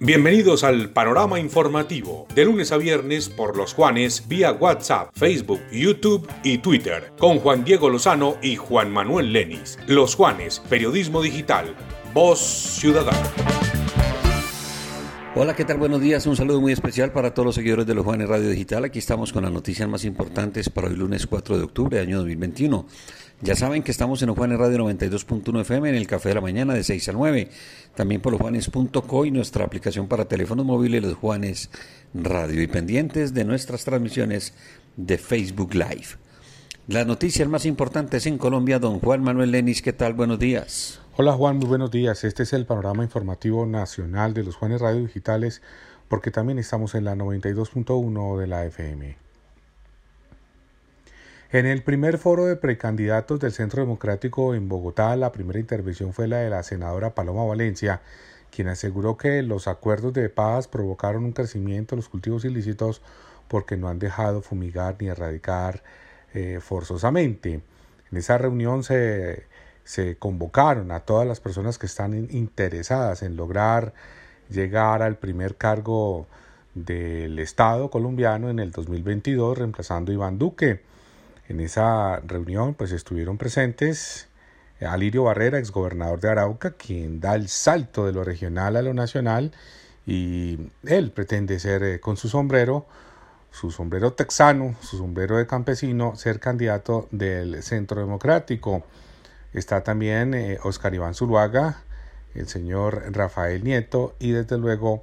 Bienvenidos al panorama informativo, de lunes a viernes por los Juanes vía WhatsApp, Facebook, YouTube y Twitter, con Juan Diego Lozano y Juan Manuel Lenis. Los Juanes, Periodismo Digital, Voz Ciudadana. Hola, ¿qué tal? Buenos días. Un saludo muy especial para todos los seguidores de los Juanes Radio Digital. Aquí estamos con las noticias más importantes para el lunes 4 de octubre, año 2021. Ya saben que estamos en Juanes Radio 92.1 FM en el Café de la Mañana de 6 a 9. También por losjuanes.co y nuestra aplicación para teléfonos móviles Los Juanes Radio y pendientes de nuestras transmisiones de Facebook Live. Las noticias más importantes en Colombia, don Juan Manuel Lenis, ¿qué tal? Buenos días. Hola Juan, muy buenos días. Este es el panorama informativo nacional de los Juanes Radio Digitales porque también estamos en la 92.1 de la FM. En el primer foro de precandidatos del Centro Democrático en Bogotá, la primera intervención fue la de la senadora Paloma Valencia, quien aseguró que los acuerdos de paz provocaron un crecimiento de los cultivos ilícitos porque no han dejado fumigar ni erradicar eh, forzosamente. En esa reunión se, se convocaron a todas las personas que están interesadas en lograr llegar al primer cargo del Estado colombiano en el 2022, reemplazando a Iván Duque. En esa reunión pues estuvieron presentes Alirio Barrera, exgobernador de Arauca, quien da el salto de lo regional a lo nacional y él pretende ser eh, con su sombrero, su sombrero texano, su sombrero de campesino, ser candidato del Centro Democrático. Está también eh, Oscar Iván Zuluaga, el señor Rafael Nieto y desde luego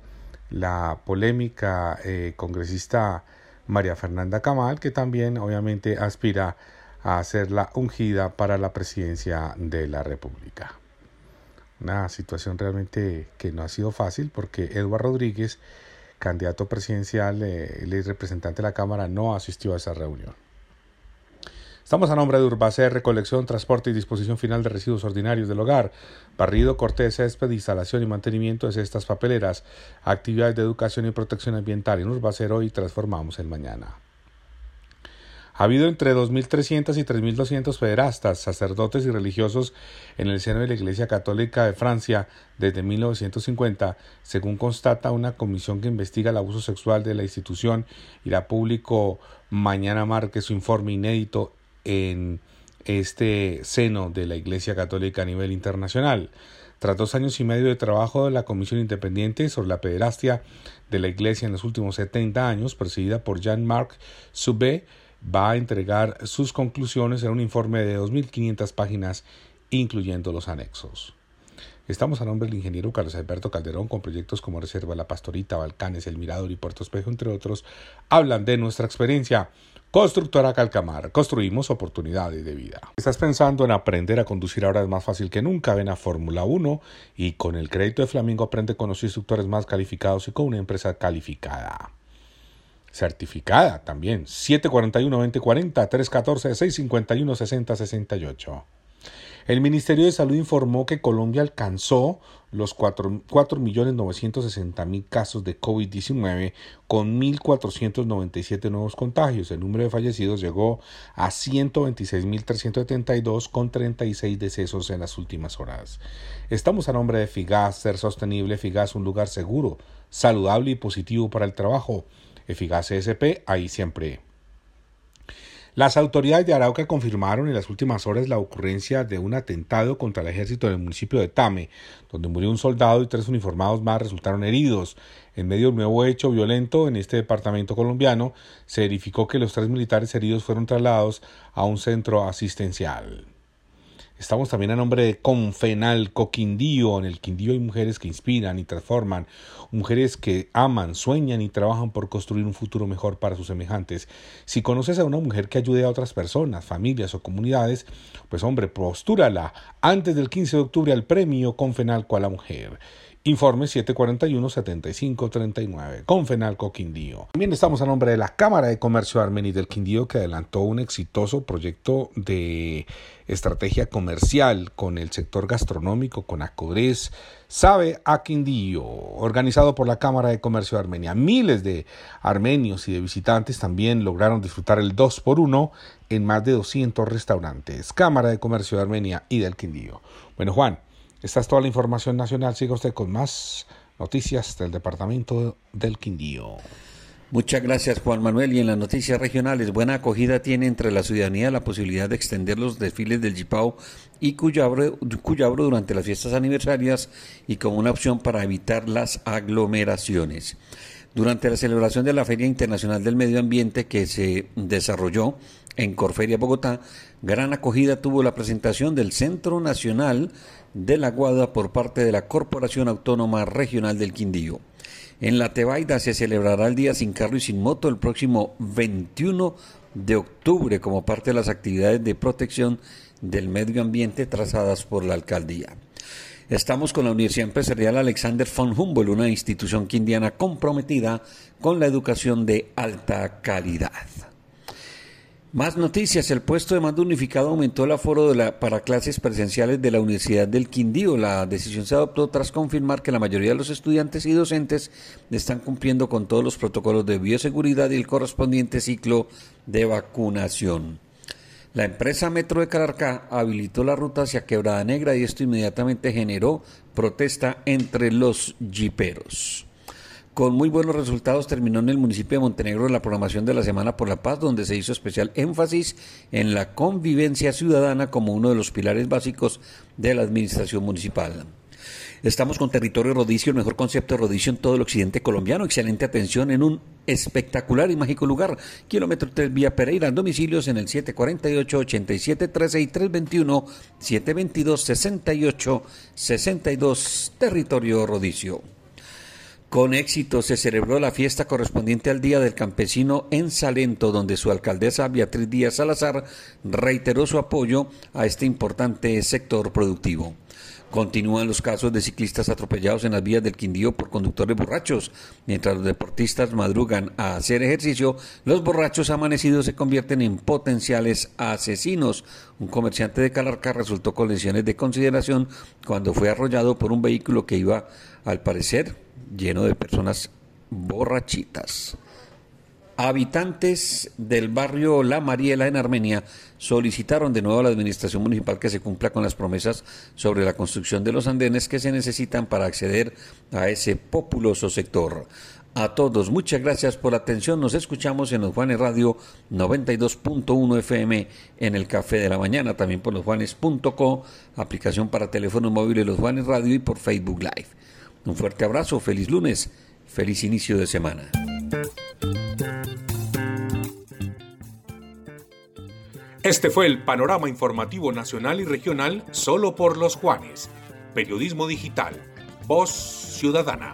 la polémica eh, congresista María Fernanda Camal, que también obviamente aspira a ser la ungida para la presidencia de la República. Una situación realmente que no ha sido fácil porque Eduardo Rodríguez, candidato presidencial, eh, el representante de la Cámara, no asistió a esa reunión. Estamos a nombre de Urbacer, recolección, transporte y disposición final de residuos ordinarios del hogar, barrido, corte de césped, instalación y mantenimiento de cestas papeleras, actividades de educación y protección ambiental. En Urbacer hoy transformamos el mañana. Ha habido entre 2.300 y 3.200 federastas, sacerdotes y religiosos en el seno de la Iglesia Católica de Francia desde 1950, según constata una comisión que investiga el abuso sexual de la institución y la publicó mañana marque su informe inédito en este seno de la Iglesia Católica a nivel internacional. Tras dos años y medio de trabajo de la Comisión Independiente sobre la pederastia de la Iglesia en los últimos 70 años, presidida por Jean-Marc Subé, va a entregar sus conclusiones en un informe de 2.500 páginas, incluyendo los anexos. Estamos a nombre del ingeniero Carlos Alberto Calderón con proyectos como Reserva La Pastorita, Balcanes, El Mirador y Puerto Espejo, entre otros, hablan de nuestra experiencia. Constructora Calcamar, construimos oportunidades de vida. ¿Estás pensando en aprender a conducir ahora es más fácil que nunca? Ven a Fórmula 1 y con el crédito de Flamingo aprende con los instructores más calificados y con una empresa calificada. Certificada también. 741-2040, 314-651-6068. El Ministerio de Salud informó que Colombia alcanzó los 4.960.000 casos de COVID-19 con 1.497 nuevos contagios. El número de fallecidos llegó a 126.372 con 36 decesos en las últimas horas. Estamos a nombre de Figas, ser sostenible, Figas un lugar seguro, saludable y positivo para el trabajo. Eficaz SP, ahí siempre. Las autoridades de Arauca confirmaron en las últimas horas la ocurrencia de un atentado contra el ejército en el municipio de Tame, donde murió un soldado y tres uniformados más resultaron heridos. En medio de un nuevo hecho violento en este departamento colombiano, se verificó que los tres militares heridos fueron trasladados a un centro asistencial. Estamos también a nombre de Confenal Coquindío. En el Quindío hay mujeres que inspiran y transforman, mujeres que aman, sueñan y trabajan por construir un futuro mejor para sus semejantes. Si conoces a una mujer que ayude a otras personas, familias o comunidades, pues hombre, postúrala antes del 15 de octubre al premio Confenal a la Mujer. Informe 741-7539 con Fenalco Quindío. También estamos a nombre de la Cámara de Comercio Armeni del Quindío que adelantó un exitoso proyecto de estrategia comercial con el sector gastronómico, con Acodres, Sabe a Quindío, organizado por la Cámara de Comercio de Armenia. Miles de armenios y de visitantes también lograron disfrutar el 2 por 1 en más de 200 restaurantes. Cámara de Comercio de Armenia y del Quindío. Bueno, Juan. Esta es toda la información nacional. Siga usted con más Noticias del Departamento del Quindío. Muchas gracias Juan Manuel. Y en las noticias regionales, buena acogida tiene entre la ciudadanía la posibilidad de extender los desfiles del Jipao y Cuyabro, Cuyabro durante las fiestas aniversarias y como una opción para evitar las aglomeraciones. Durante la celebración de la Feria Internacional del Medio Ambiente que se desarrolló en Corferia, Bogotá, gran acogida tuvo la presentación del Centro Nacional de la Guada por parte de la Corporación Autónoma Regional del Quindío. En la Tebaida se celebrará el Día Sin Carro y Sin Moto el próximo 21 de octubre como parte de las actividades de protección del medio ambiente trazadas por la alcaldía. Estamos con la Universidad Empresarial Alexander von Humboldt, una institución quindiana comprometida con la educación de alta calidad. Más noticias. El puesto de mando unificado aumentó el aforo de la, para clases presenciales de la Universidad del Quindío. La decisión se adoptó tras confirmar que la mayoría de los estudiantes y docentes están cumpliendo con todos los protocolos de bioseguridad y el correspondiente ciclo de vacunación. La empresa Metro de Cararcá habilitó la ruta hacia Quebrada Negra y esto inmediatamente generó protesta entre los jiperos. Con muy buenos resultados terminó en el municipio de Montenegro la programación de la Semana por la Paz, donde se hizo especial énfasis en la convivencia ciudadana como uno de los pilares básicos de la administración municipal. Estamos con Territorio Rodicio, el mejor concepto de rodicio en todo el occidente colombiano. Excelente atención en un espectacular y mágico lugar. Kilómetro 3 Vía Pereira, domicilios en el 748-8713 y 321-722-68-62. Territorio Rodicio. Con éxito se celebró la fiesta correspondiente al Día del Campesino en Salento, donde su alcaldesa Beatriz Díaz Salazar reiteró su apoyo a este importante sector productivo. Continúan los casos de ciclistas atropellados en las vías del Quindío por conductores borrachos. Mientras los deportistas madrugan a hacer ejercicio, los borrachos amanecidos se convierten en potenciales asesinos. Un comerciante de Calarca resultó con lesiones de consideración cuando fue arrollado por un vehículo que iba, al parecer, lleno de personas borrachitas. Habitantes del barrio La Mariela en Armenia solicitaron de nuevo a la administración municipal que se cumpla con las promesas sobre la construcción de los andenes que se necesitan para acceder a ese populoso sector. A todos, muchas gracias por la atención. Nos escuchamos en los Juanes Radio 92.1 FM en el Café de la Mañana, también por losjuanes.co, aplicación para teléfono móvil de Los Juanes Radio y por Facebook Live. Un fuerte abrazo, feliz lunes, feliz inicio de semana. Este fue el panorama informativo nacional y regional solo por los Juanes. Periodismo digital. Voz Ciudadana.